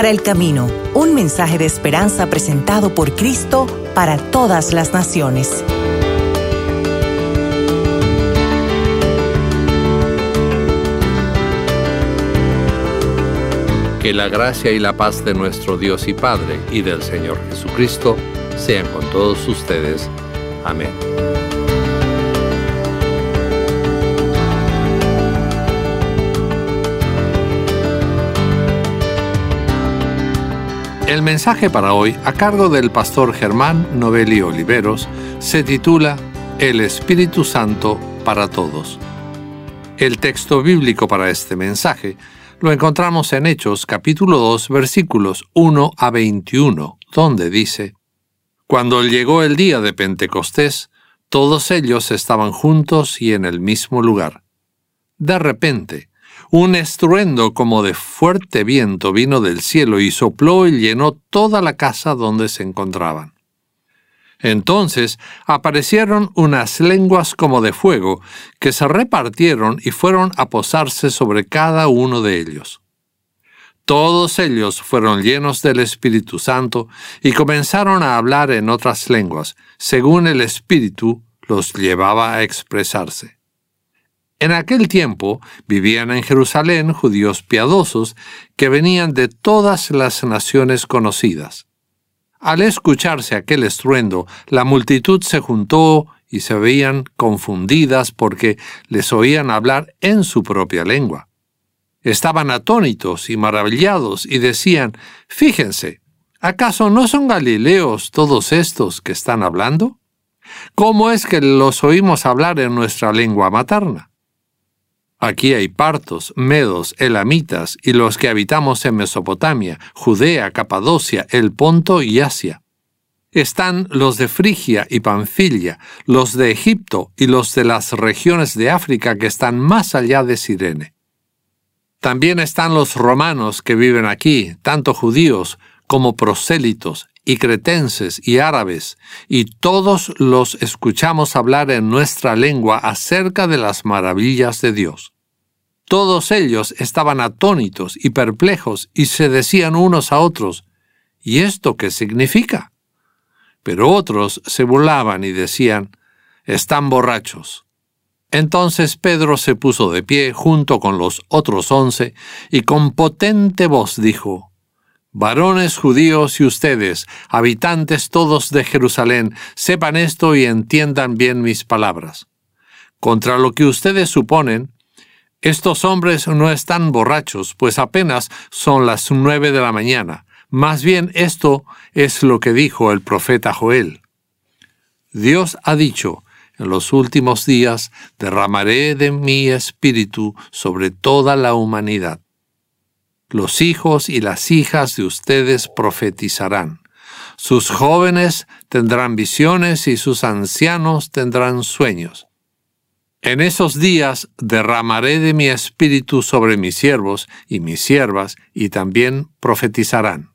para el camino, un mensaje de esperanza presentado por Cristo para todas las naciones. Que la gracia y la paz de nuestro Dios y Padre y del Señor Jesucristo sean con todos ustedes. Amén. El mensaje para hoy, a cargo del pastor Germán Novelli Oliveros, se titula El Espíritu Santo para Todos. El texto bíblico para este mensaje lo encontramos en Hechos capítulo 2 versículos 1 a 21, donde dice, Cuando llegó el día de Pentecostés, todos ellos estaban juntos y en el mismo lugar. De repente, un estruendo como de fuerte viento vino del cielo y sopló y llenó toda la casa donde se encontraban. Entonces aparecieron unas lenguas como de fuego, que se repartieron y fueron a posarse sobre cada uno de ellos. Todos ellos fueron llenos del Espíritu Santo y comenzaron a hablar en otras lenguas, según el Espíritu los llevaba a expresarse. En aquel tiempo vivían en Jerusalén judíos piadosos que venían de todas las naciones conocidas. Al escucharse aquel estruendo, la multitud se juntó y se veían confundidas porque les oían hablar en su propia lengua. Estaban atónitos y maravillados y decían, Fíjense, ¿acaso no son galileos todos estos que están hablando? ¿Cómo es que los oímos hablar en nuestra lengua materna? Aquí hay partos, medos, elamitas y los que habitamos en Mesopotamia, Judea, Capadocia, el Ponto y Asia. Están los de Frigia y Panfilia, los de Egipto y los de las regiones de África que están más allá de Sirene. También están los romanos que viven aquí, tanto judíos como prosélitos, y cretenses y árabes, y todos los escuchamos hablar en nuestra lengua acerca de las maravillas de Dios. Todos ellos estaban atónitos y perplejos y se decían unos a otros, ¿y esto qué significa? Pero otros se burlaban y decían, están borrachos. Entonces Pedro se puso de pie junto con los otros once y con potente voz dijo, Varones judíos y ustedes, habitantes todos de Jerusalén, sepan esto y entiendan bien mis palabras. Contra lo que ustedes suponen, estos hombres no están borrachos, pues apenas son las nueve de la mañana. Más bien esto es lo que dijo el profeta Joel. Dios ha dicho, en los últimos días derramaré de mi espíritu sobre toda la humanidad. Los hijos y las hijas de ustedes profetizarán. Sus jóvenes tendrán visiones y sus ancianos tendrán sueños. En esos días derramaré de mi espíritu sobre mis siervos y mis siervas, y también profetizarán.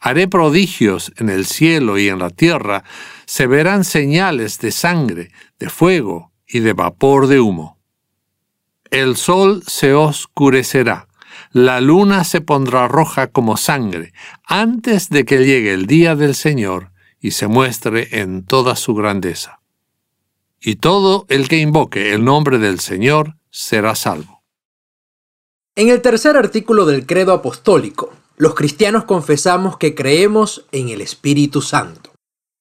Haré prodigios en el cielo y en la tierra, se verán señales de sangre, de fuego y de vapor de humo. El sol se oscurecerá la luna se pondrá roja como sangre antes de que llegue el día del Señor y se muestre en toda su grandeza. Y todo el que invoque el nombre del Señor será salvo. En el tercer artículo del credo apostólico, los cristianos confesamos que creemos en el Espíritu Santo.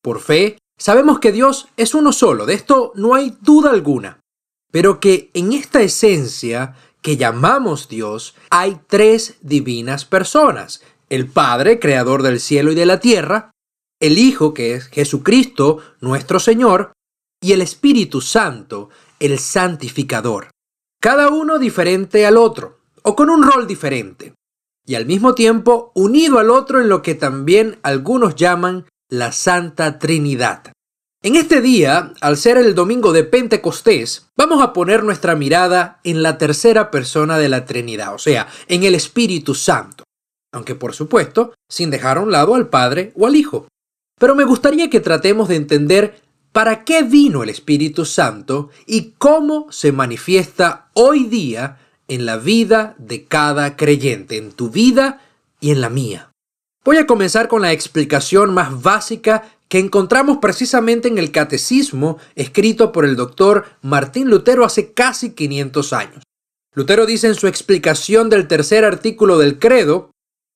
Por fe, sabemos que Dios es uno solo, de esto no hay duda alguna, pero que en esta esencia que llamamos Dios, hay tres divinas personas. El Padre, creador del cielo y de la tierra, el Hijo, que es Jesucristo, nuestro Señor, y el Espíritu Santo, el santificador. Cada uno diferente al otro, o con un rol diferente, y al mismo tiempo unido al otro en lo que también algunos llaman la Santa Trinidad. En este día, al ser el domingo de Pentecostés, vamos a poner nuestra mirada en la tercera persona de la Trinidad, o sea, en el Espíritu Santo, aunque por supuesto, sin dejar a un lado al Padre o al Hijo. Pero me gustaría que tratemos de entender para qué vino el Espíritu Santo y cómo se manifiesta hoy día en la vida de cada creyente, en tu vida y en la mía. Voy a comenzar con la explicación más básica que encontramos precisamente en el Catecismo escrito por el doctor Martín Lutero hace casi 500 años. Lutero dice en su explicación del tercer artículo del credo,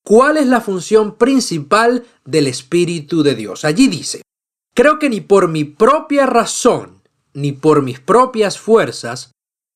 ¿cuál es la función principal del Espíritu de Dios? Allí dice, creo que ni por mi propia razón, ni por mis propias fuerzas,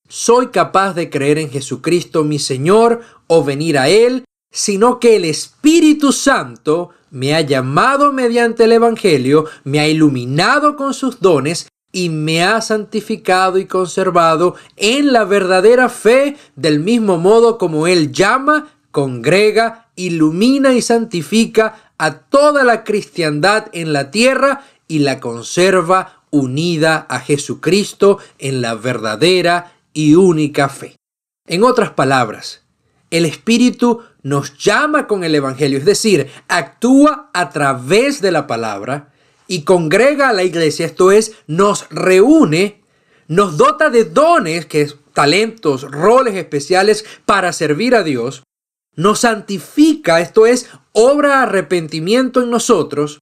soy capaz de creer en Jesucristo mi Señor o venir a Él sino que el Espíritu Santo me ha llamado mediante el Evangelio, me ha iluminado con sus dones y me ha santificado y conservado en la verdadera fe del mismo modo como Él llama, congrega, ilumina y santifica a toda la cristiandad en la tierra y la conserva unida a Jesucristo en la verdadera y única fe. En otras palabras, el Espíritu nos llama con el Evangelio, es decir, actúa a través de la palabra y congrega a la iglesia, esto es, nos reúne, nos dota de dones, que es talentos, roles especiales para servir a Dios, nos santifica, esto es, obra arrepentimiento en nosotros,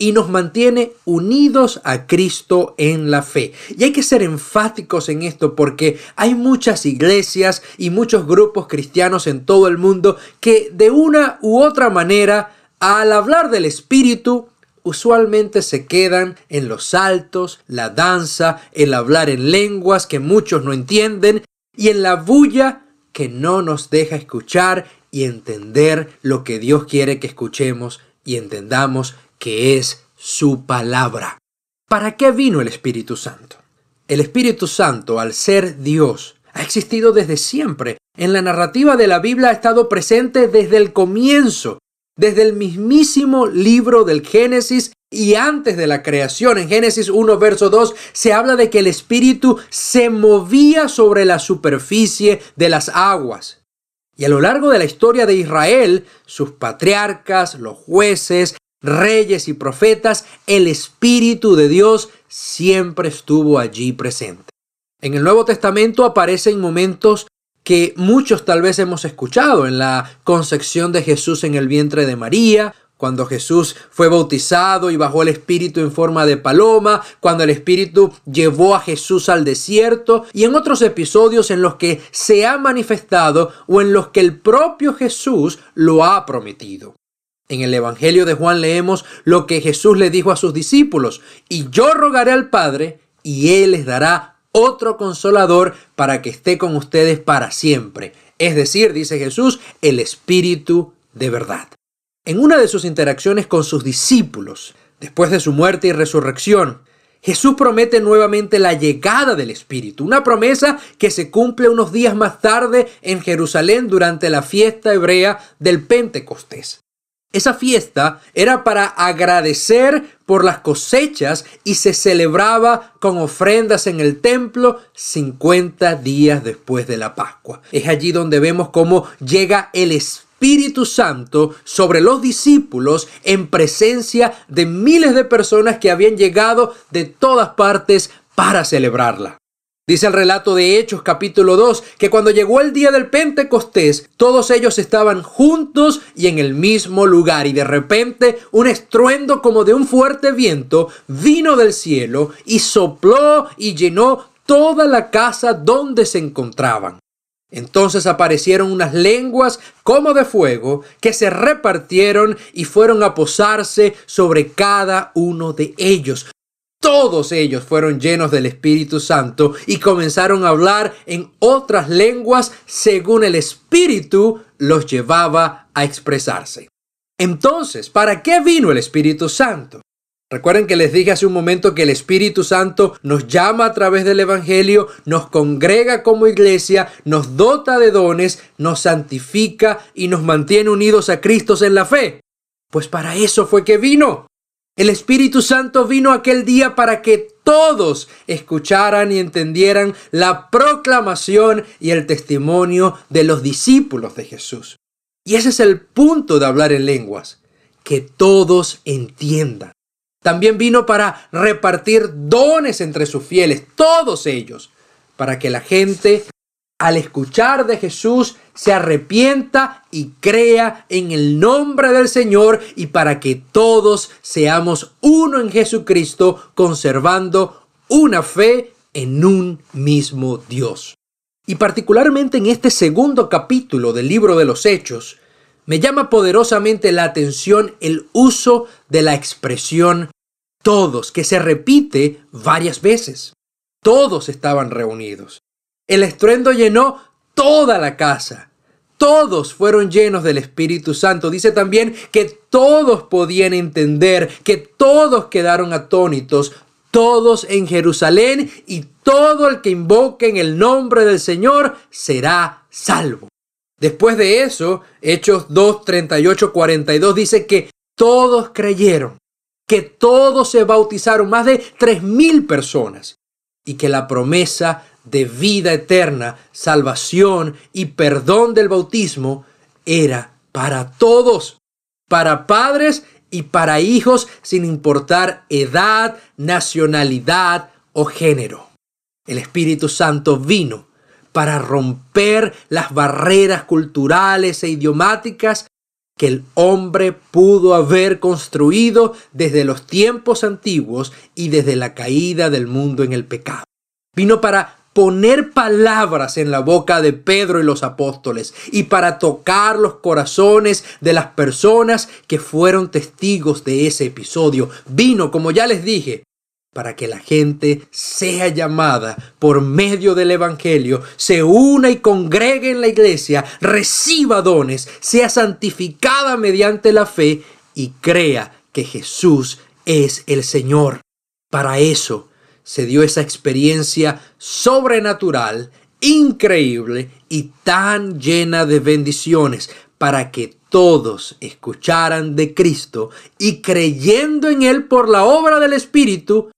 y nos mantiene unidos a Cristo en la fe. Y hay que ser enfáticos en esto porque hay muchas iglesias y muchos grupos cristianos en todo el mundo que de una u otra manera, al hablar del Espíritu, usualmente se quedan en los saltos, la danza, el hablar en lenguas que muchos no entienden y en la bulla que no nos deja escuchar y entender lo que Dios quiere que escuchemos y entendamos que es su palabra. ¿Para qué vino el Espíritu Santo? El Espíritu Santo, al ser Dios, ha existido desde siempre. En la narrativa de la Biblia ha estado presente desde el comienzo, desde el mismísimo libro del Génesis y antes de la creación. En Génesis 1, verso 2, se habla de que el Espíritu se movía sobre la superficie de las aguas. Y a lo largo de la historia de Israel, sus patriarcas, los jueces, reyes y profetas, el Espíritu de Dios siempre estuvo allí presente. En el Nuevo Testamento aparecen momentos que muchos tal vez hemos escuchado en la concepción de Jesús en el vientre de María, cuando Jesús fue bautizado y bajó el Espíritu en forma de paloma, cuando el Espíritu llevó a Jesús al desierto y en otros episodios en los que se ha manifestado o en los que el propio Jesús lo ha prometido. En el Evangelio de Juan leemos lo que Jesús le dijo a sus discípulos, y yo rogaré al Padre, y Él les dará otro consolador para que esté con ustedes para siempre. Es decir, dice Jesús, el Espíritu de verdad. En una de sus interacciones con sus discípulos, después de su muerte y resurrección, Jesús promete nuevamente la llegada del Espíritu, una promesa que se cumple unos días más tarde en Jerusalén durante la fiesta hebrea del Pentecostés. Esa fiesta era para agradecer por las cosechas y se celebraba con ofrendas en el templo 50 días después de la Pascua. Es allí donde vemos cómo llega el Espíritu Santo sobre los discípulos en presencia de miles de personas que habían llegado de todas partes para celebrarla. Dice el relato de Hechos capítulo 2 que cuando llegó el día del Pentecostés, todos ellos estaban juntos y en el mismo lugar y de repente un estruendo como de un fuerte viento vino del cielo y sopló y llenó toda la casa donde se encontraban. Entonces aparecieron unas lenguas como de fuego que se repartieron y fueron a posarse sobre cada uno de ellos. Todos ellos fueron llenos del Espíritu Santo y comenzaron a hablar en otras lenguas según el Espíritu los llevaba a expresarse. Entonces, ¿para qué vino el Espíritu Santo? Recuerden que les dije hace un momento que el Espíritu Santo nos llama a través del Evangelio, nos congrega como iglesia, nos dota de dones, nos santifica y nos mantiene unidos a Cristo en la fe. Pues para eso fue que vino. El Espíritu Santo vino aquel día para que todos escucharan y entendieran la proclamación y el testimonio de los discípulos de Jesús. Y ese es el punto de hablar en lenguas, que todos entiendan. También vino para repartir dones entre sus fieles, todos ellos, para que la gente al escuchar de Jesús, se arrepienta y crea en el nombre del Señor y para que todos seamos uno en Jesucristo, conservando una fe en un mismo Dios. Y particularmente en este segundo capítulo del libro de los Hechos, me llama poderosamente la atención el uso de la expresión todos, que se repite varias veces. Todos estaban reunidos. El estruendo llenó toda la casa. Todos fueron llenos del Espíritu Santo. Dice también que todos podían entender, que todos quedaron atónitos, todos en Jerusalén y todo el que invoque en el nombre del Señor será salvo. Después de eso, Hechos 2, 38, 42 dice que todos creyeron, que todos se bautizaron, más de tres mil personas, y que la promesa de vida eterna, salvación y perdón del bautismo era para todos, para padres y para hijos sin importar edad, nacionalidad o género. El Espíritu Santo vino para romper las barreras culturales e idiomáticas que el hombre pudo haber construido desde los tiempos antiguos y desde la caída del mundo en el pecado. Vino para poner palabras en la boca de Pedro y los apóstoles y para tocar los corazones de las personas que fueron testigos de ese episodio. Vino, como ya les dije, para que la gente sea llamada por medio del Evangelio, se una y congregue en la iglesia, reciba dones, sea santificada mediante la fe y crea que Jesús es el Señor. Para eso se dio esa experiencia sobrenatural, increíble y tan llena de bendiciones para que todos escucharan de Cristo y creyendo en Él por la obra del Espíritu,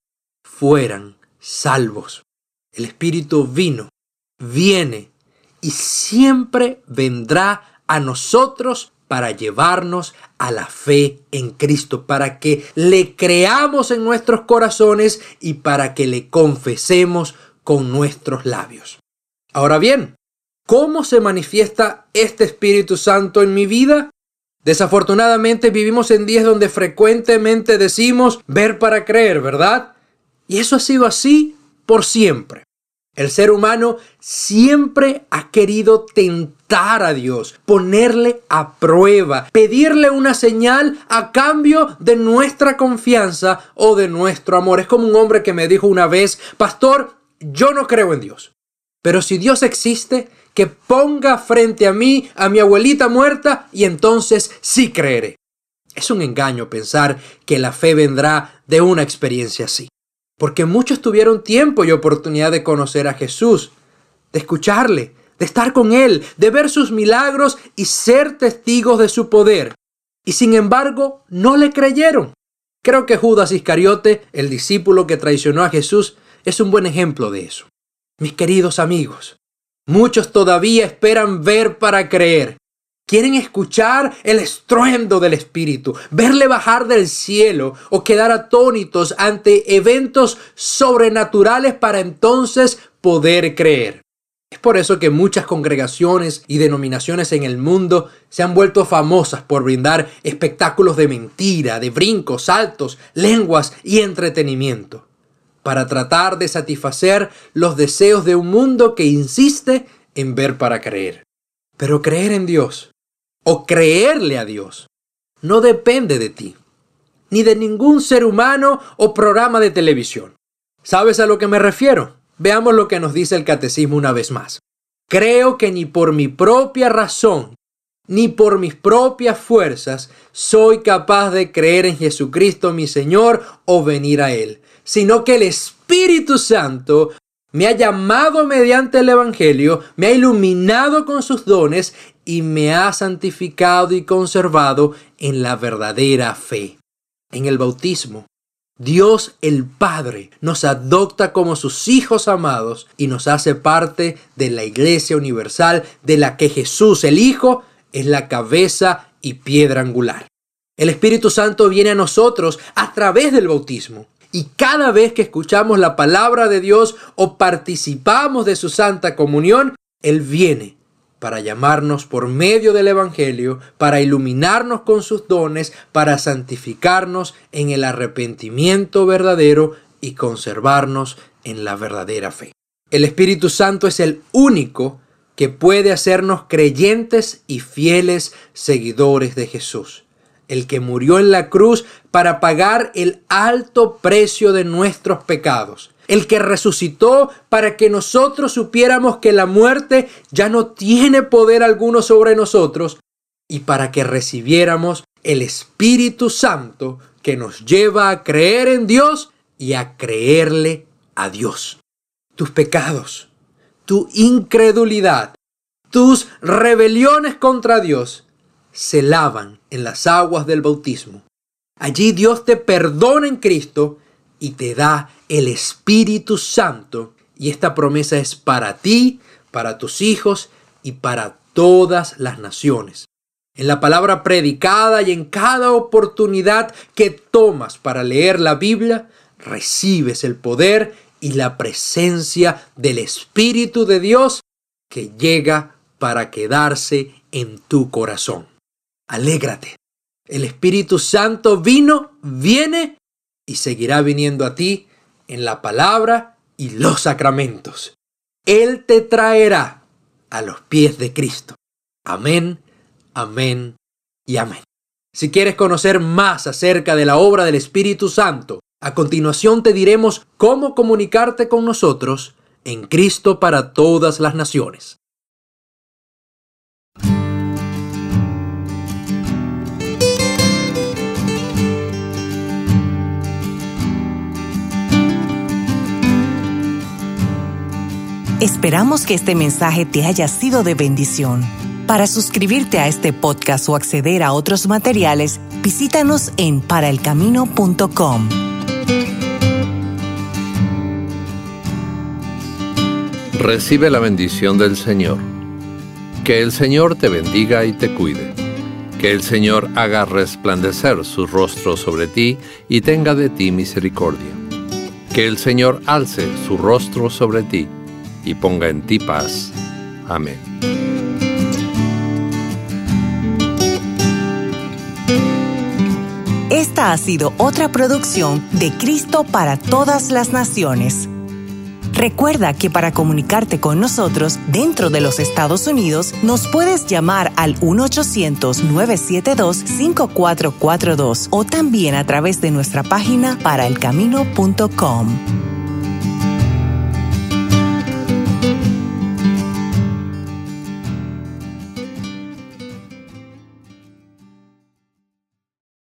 fueran salvos. El Espíritu vino, viene y siempre vendrá a nosotros para llevarnos a la fe en Cristo, para que le creamos en nuestros corazones y para que le confesemos con nuestros labios. Ahora bien, ¿cómo se manifiesta este Espíritu Santo en mi vida? Desafortunadamente vivimos en días donde frecuentemente decimos ver para creer, ¿verdad? Y eso ha sido así por siempre. El ser humano siempre ha querido tentar a Dios, ponerle a prueba, pedirle una señal a cambio de nuestra confianza o de nuestro amor. Es como un hombre que me dijo una vez, pastor, yo no creo en Dios, pero si Dios existe, que ponga frente a mí a mi abuelita muerta y entonces sí creeré. Es un engaño pensar que la fe vendrá de una experiencia así porque muchos tuvieron tiempo y oportunidad de conocer a Jesús, de escucharle, de estar con Él, de ver sus milagros y ser testigos de su poder. Y sin embargo, no le creyeron. Creo que Judas Iscariote, el discípulo que traicionó a Jesús, es un buen ejemplo de eso. Mis queridos amigos, muchos todavía esperan ver para creer. Quieren escuchar el estruendo del Espíritu, verle bajar del cielo o quedar atónitos ante eventos sobrenaturales para entonces poder creer. Es por eso que muchas congregaciones y denominaciones en el mundo se han vuelto famosas por brindar espectáculos de mentira, de brincos, saltos, lenguas y entretenimiento, para tratar de satisfacer los deseos de un mundo que insiste en ver para creer. Pero creer en Dios o creerle a Dios no depende de ti, ni de ningún ser humano o programa de televisión. ¿Sabes a lo que me refiero? Veamos lo que nos dice el catecismo una vez más. Creo que ni por mi propia razón, ni por mis propias fuerzas soy capaz de creer en Jesucristo mi Señor o venir a Él, sino que el Espíritu Santo me ha llamado mediante el Evangelio, me ha iluminado con sus dones y me ha santificado y conservado en la verdadera fe. En el bautismo, Dios el Padre nos adopta como sus hijos amados y nos hace parte de la Iglesia Universal de la que Jesús el Hijo es la cabeza y piedra angular. El Espíritu Santo viene a nosotros a través del bautismo. Y cada vez que escuchamos la palabra de Dios o participamos de su santa comunión, Él viene para llamarnos por medio del Evangelio, para iluminarnos con sus dones, para santificarnos en el arrepentimiento verdadero y conservarnos en la verdadera fe. El Espíritu Santo es el único que puede hacernos creyentes y fieles seguidores de Jesús, el que murió en la cruz para pagar el alto precio de nuestros pecados, el que resucitó para que nosotros supiéramos que la muerte ya no tiene poder alguno sobre nosotros y para que recibiéramos el Espíritu Santo que nos lleva a creer en Dios y a creerle a Dios. Tus pecados, tu incredulidad, tus rebeliones contra Dios se lavan en las aguas del bautismo. Allí Dios te perdona en Cristo y te da el Espíritu Santo. Y esta promesa es para ti, para tus hijos y para todas las naciones. En la palabra predicada y en cada oportunidad que tomas para leer la Biblia, recibes el poder y la presencia del Espíritu de Dios que llega para quedarse en tu corazón. Alégrate. El Espíritu Santo vino, viene y seguirá viniendo a ti en la palabra y los sacramentos. Él te traerá a los pies de Cristo. Amén, amén y amén. Si quieres conocer más acerca de la obra del Espíritu Santo, a continuación te diremos cómo comunicarte con nosotros en Cristo para todas las naciones. Esperamos que este mensaje te haya sido de bendición. Para suscribirte a este podcast o acceder a otros materiales, visítanos en paraelcamino.com. Recibe la bendición del Señor. Que el Señor te bendiga y te cuide. Que el Señor haga resplandecer su rostro sobre ti y tenga de ti misericordia. Que el Señor alce su rostro sobre ti y ponga en ti paz. Amén. Esta ha sido otra producción de Cristo para todas las naciones. Recuerda que para comunicarte con nosotros dentro de los Estados Unidos nos puedes llamar al 1-800-972-5442 o también a través de nuestra página paraelcamino.com.